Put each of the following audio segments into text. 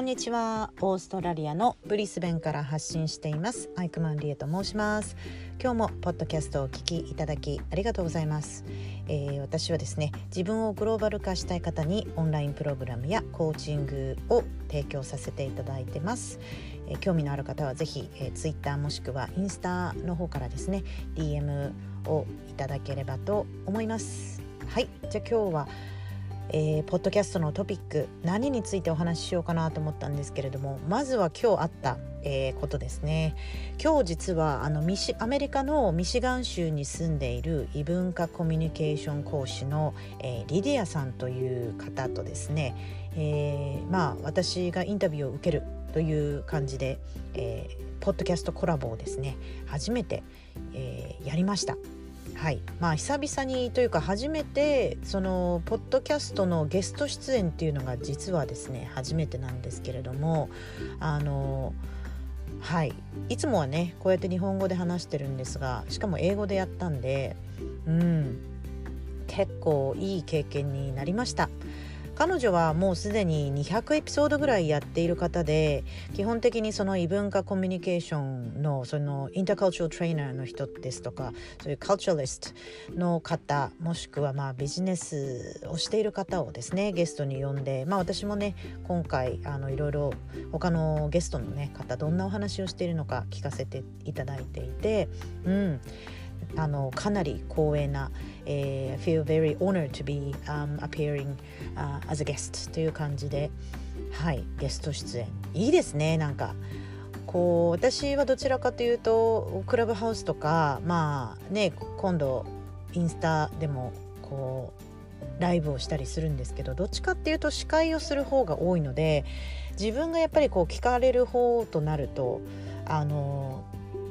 こんにちは。オーストラリアのブリスベンから発信しています。アイクマンリエと申します。今日もポッドキャストをお聞きいただきありがとうございます、えー、私はですね自分をグローバル化したい方にオンラインプログラムやコーチングを提供させていただいてます、えー、興味のある方はぜひ、えー、ツイッターもしくはインスタの方からですね DM をいただければと思います。はい。じゃあ今日はえー、ポッドキャストのトピック何についてお話ししようかなと思ったんですけれどもまずは今日あった、えー、ことですね今日実はあのミシアメリカのミシガン州に住んでいる異文化コミュニケーション講師の、えー、リディアさんという方とですね、え、まあ私がインタビューを受けるという感じで、え、ポッドキャストコラボをですね初めて、え、やりました。はい。まあ久々にというか初めてそのポッドキャストのゲスト出演っていうのが実はですね初めてなんですけれどもあのはい。いつもはねこうやって日本語で話してるんですがしかも英語でやったんでうん。結構いい経験になりました。彼女はもうすでに200エピソードぐらいやっている方で基本的にその異文化コミュニケーションのそのインターカルチャルトレーナーの人ですとかそういうカルチャリストの方もしくはまあビジネスをしている方をですねゲストに呼んでまあ私もね今回あのいろいろ他のゲストのね方どんなお話をしているのか聞かせていただいていてうん。あのかなり光栄な、えー、feel very honored to be、um, appearing、uh, as a guest という感じではいゲスト出演。いいですねなんか。こう私はどちらかというとクラブハウスとかまあね今度インスタでもこうライブをしたりするんですけどどっちかっていうと司会をする方が多いので自分がやっぱりこう聞かれる方となるとあの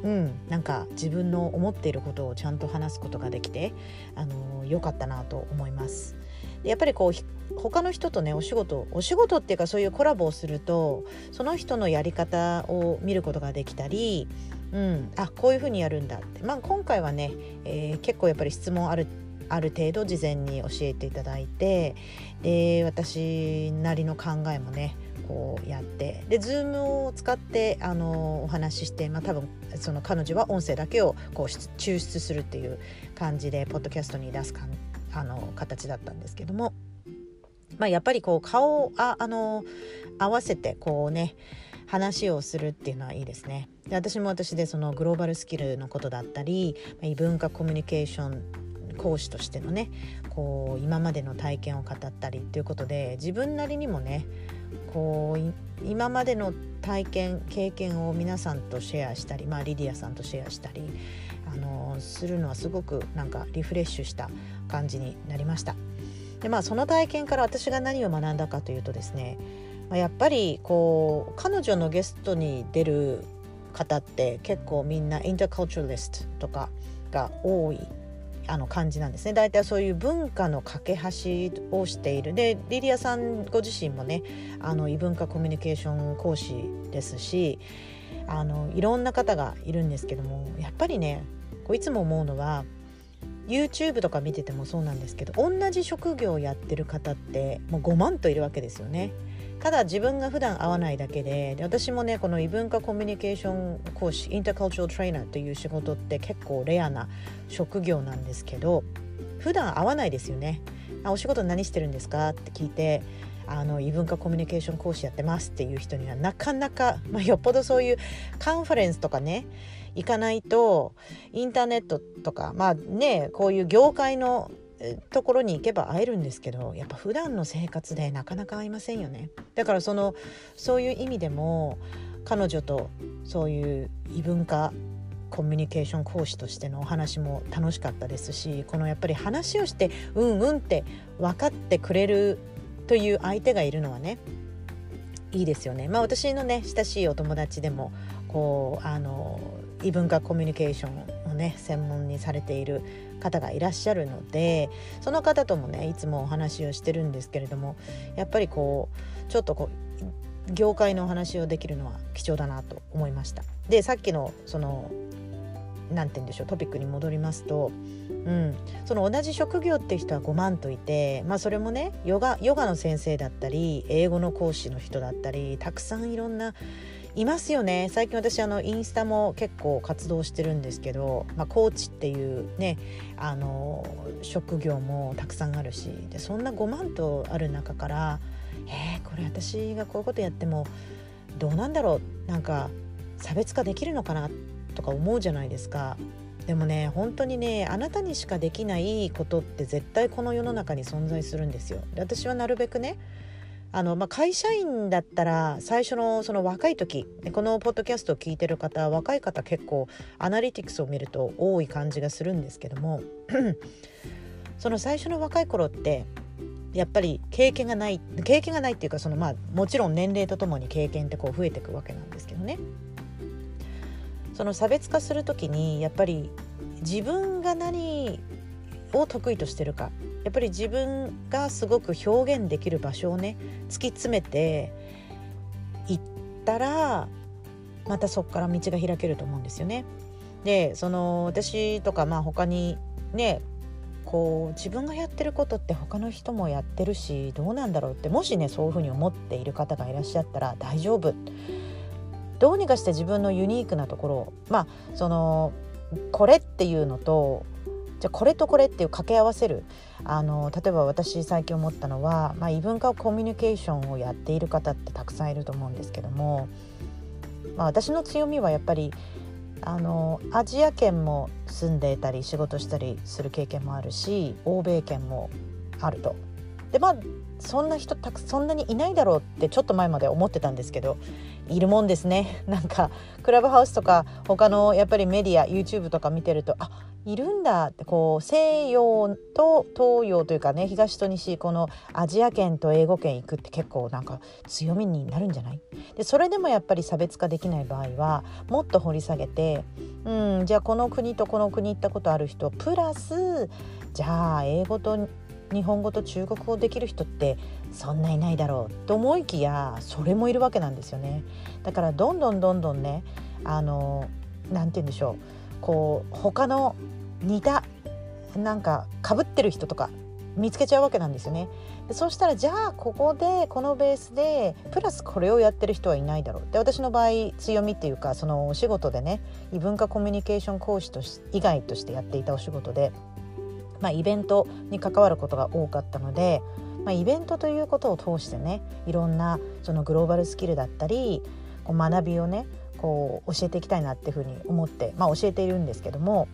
うんなんか自分の思っていることをちゃんと話すことができてあの良かったなと思います。やっぱりこう他の人とねお仕事お仕事っていうかそういうコラボをするとその人のやり方を見ることができたり、うん、あこういうふうにやるんだって、まあ、今回はね、えー、結構やっぱり質問あるある程度事前に教えていただいてで私なりの考えもねこうやってで Zoom を使ってあのお話しして、まあ、多分その彼女は音声だけをこう抽出するっていう感じでポッドキャストに出すかあの形だったんですけども、まあ、やっぱりこう顔をああの合わせてこうね話をするっていうのはいいですね。で私も私でそのグローバルスキルのことだったり異文化コミュニケーション講師としてのねこう今までの体験を語ったりっていうことで自分なりにもねこう今までの体験経験を皆さんとシェアしたり、まあ、リディアさんとシェアしたりあのするのはすごくなんかリフレッシュした感じになりました。でまあその体験から私が何を学んだかというとですね、まあ、やっぱりこう彼女のゲストに出る方って結構みんなインターカルチャリストとかが多いあの感じなんですね大体そういう文化の架け橋をしているでリリアさんご自身もねあの異文化コミュニケーション講師ですしあのいろんな方がいるんですけどもやっぱりねこういつも思うのは YouTube とか見ててもそうなんですけど同じ職業をやってる方ってもう5万といるわけですよね。ただ自分が普段会わないだけでで私もねこの異文化コミュニケーション講師インターカルチャルトレーナーという仕事って結構レアな職業なんですけど普段会わないですよね。あお仕事何してるんですかって聞いてあの異文化コミュニケーション講師やってますっていう人にはなかなか、まあ、よっぽどそういうカンファレンスとかね行かないとインターネットとかまあねこういう業界のところに行けば会えるんですけどやっぱ普段の生活でなかなか会いませんよねだからそのそういう意味でも彼女とそういう異文化コミュニケーション講師としてのお話も楽しかったですしこのやっぱり話をしてうんうんって分かってくれるという相手がいるのはねいいですよね。まあ私のね親しいお友達でもこうあの異文化コミュニケーションね専門にされている方がいらっしゃるのでその方ともねいつもお話をしてるんですけれどもやっぱりこうちょっとこう業界のお話をできるのは貴重だなと思いました。でさっきのそのなんて言うんでしょうトピックに戻りますと、うん、その同じ職業って人は5万といて、まあ、それもねヨガヨガの先生だったり英語の講師の人だったりたくさんいろんないますよね最近私あのインスタも結構活動してるんですけど、まあ、コーチっていうねあの職業もたくさんあるしでそんな5万とある中からえー、これ私がこういうことやってもどうなんだろう？なんか差別化できるのかなとか思うじゃないですか。でもね本当にねあなたにしかできないことって絶対この世の中に存在するんですよ。で私はなるべくねあの、まあ、会社員だったら最初のその若い時このポッドキャストを聞いてる方若い方結構アナリティクスを見ると多い感じがするんですけども その最初の若い頃ってやっぱり経験がない経験がないっていうかそのまあもちろん年齢とともに経験ってこう増えていくわけなんですけどね。その差別化する時にやっぱり自分が何を得意としてるかやっぱり自分がすごく表現できる場所をね突き詰めていったらまたそこから道が開けると思うんですよね。でその私とかまあ他にねこう自分がやってることって他の人もやってるしどうなんだろうってもしねそういうふうに思っている方がいらっしゃったら大丈夫どうにかして自分のユニークなところまあそのこれっていうのとじゃあこれとこれっていう掛け合わせるあの例えば私最近思ったのは、まあ、異文化コミュニケーションをやっている方ってたくさんいると思うんですけども、まあ、私の強みはやっぱりあのアジア圏も住んでいたり仕事したりする経験もあるし欧米圏もあると。でまあそんな人たくそんなにいないだろうってちょっと前まで思ってたんですけどいるもんですね なんかクラブハウスとか他のやっぱりメディア YouTube とか見てるとあいるんだってこう西洋と東洋というかね東と西このアジア圏と英語圏行くって結構なんか強みになるんじゃない？でそれでもやっぱり差別化できない場合はもっと掘り下げてうんじゃあこの国とこの国行ったことある人プラスじゃあ英語と日本語と中国語できる人ってそんないないだろうと思いきやそれもいるわけなんですよね。だからどんどんどんどんねあの何て言うんでしょう。こう他の似たなんかかぶってる人とか見つけちゃうわけなんですよね。でそうしたらじゃあここでこのベースでプラスこれをやってる人はいないだろうで私の場合強みっていうかそのお仕事でね異文化コミュニケーション講師とし以外としてやっていたお仕事でまあ、イベントに関わることが多かったので、まあ、イベントということを通してねいろんなそのグローバルスキルだったりこう学びをねこう教えていきたいなっていうふうに思って、まあ、教えているんですけども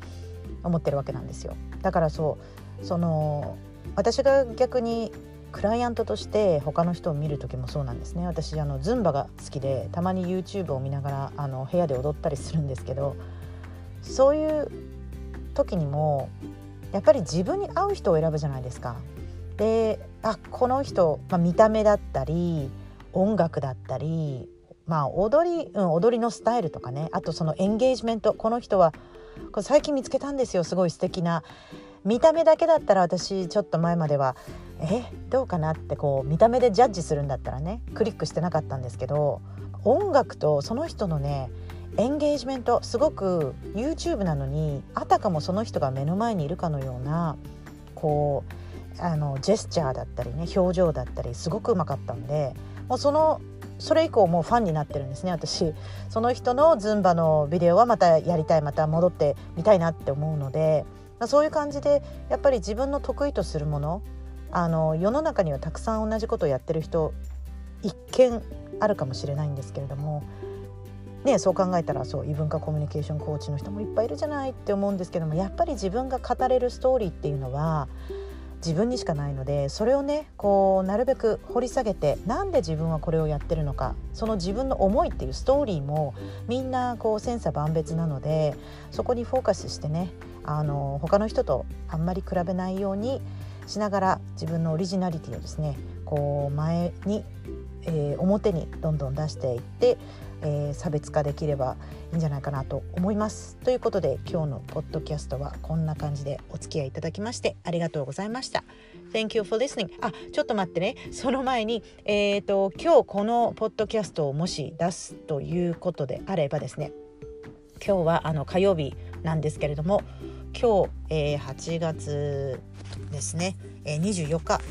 思ってるわけなんですよ。だからそうその私が逆にクライアントとして他の人を見る時もそうなんですね私あのズンバが好きでたまに YouTube を見ながらあの部屋で踊ったりするんですけどそういう時にもやっぱり自分に合う人を選ぶじゃないですか。であこの人、まあ、見た目だったり音楽だったり、まあ、踊り、うん、踊りのスタイルとかね。あとそのエンゲージメント。この人はこれ最近見つけたんですよ。すごい素敵な。見た目だけだったら私ちょっと前まではえどうかなってこう見た目でジャッジするんだったらね。クリックしてなかったんですけど音楽とその人のねエンゲージメントすごく YouTube なのにあたかもその人が目の前にいるかのようなこうあのジェスチャーだったりね表情だったりすごくうまかったんでもうそのそれ以降もうファンになってるんですね私。その人のズンバのビデオはまたやりたいまた戻ってみたいなって思うのでまそういう感じでやっぱり自分の得意とするものあの世の中にはたくさん同じことをやってる人一見あるかもしれないんですけれどもね、そう考えたらそう異文化コミュニケーションコーチの人もいっぱいいるじゃないって思うんですけどもやっぱり自分が語れるストーリーっていうのは自分にしかないのでそれをねこうなるべく掘り下げてなんで自分はこれをやってるのかその自分の思いっていうストーリーもみんなこう千差万別なのでそこにフォーカスしてねあの他の人とあんまり比べないようにしながら自分のオリジナリティをですねこう前に、えー、表にどんどん出していってえー、差別化できればいいんじゃないかなと思います。ということで今日のポッドキャストはこんな感じでお付き合いいただきましてありがとうございました。Thank you for listening. あちょっと待ってねその前に、えーと、今日このポッドキャストをもし出すということであればですね今日はあの火曜日なんですけれども今日、えー、8月ですね、えー、24日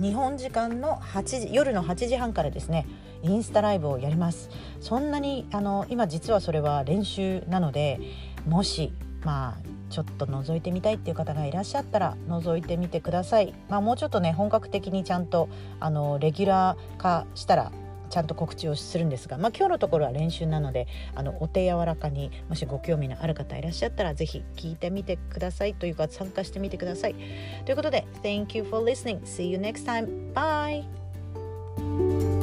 日本時間の8時夜の8時半からですねインスタライブをやりますそんなにあの今実はそれは練習なのでもしまあちょっと覗いてみたいっていう方がいらっしゃったら覗いてみてください。まあ、もうちょっとね本格的にちゃんとあのレギュラー化したらちゃんと告知をするんですが、まあ、今日のところは練習なのであのお手柔らかにもしご興味のある方いらっしゃったらぜひ聞いてみてくださいというか参加してみてください。ということで Thank you for listening. See you next time. Bye!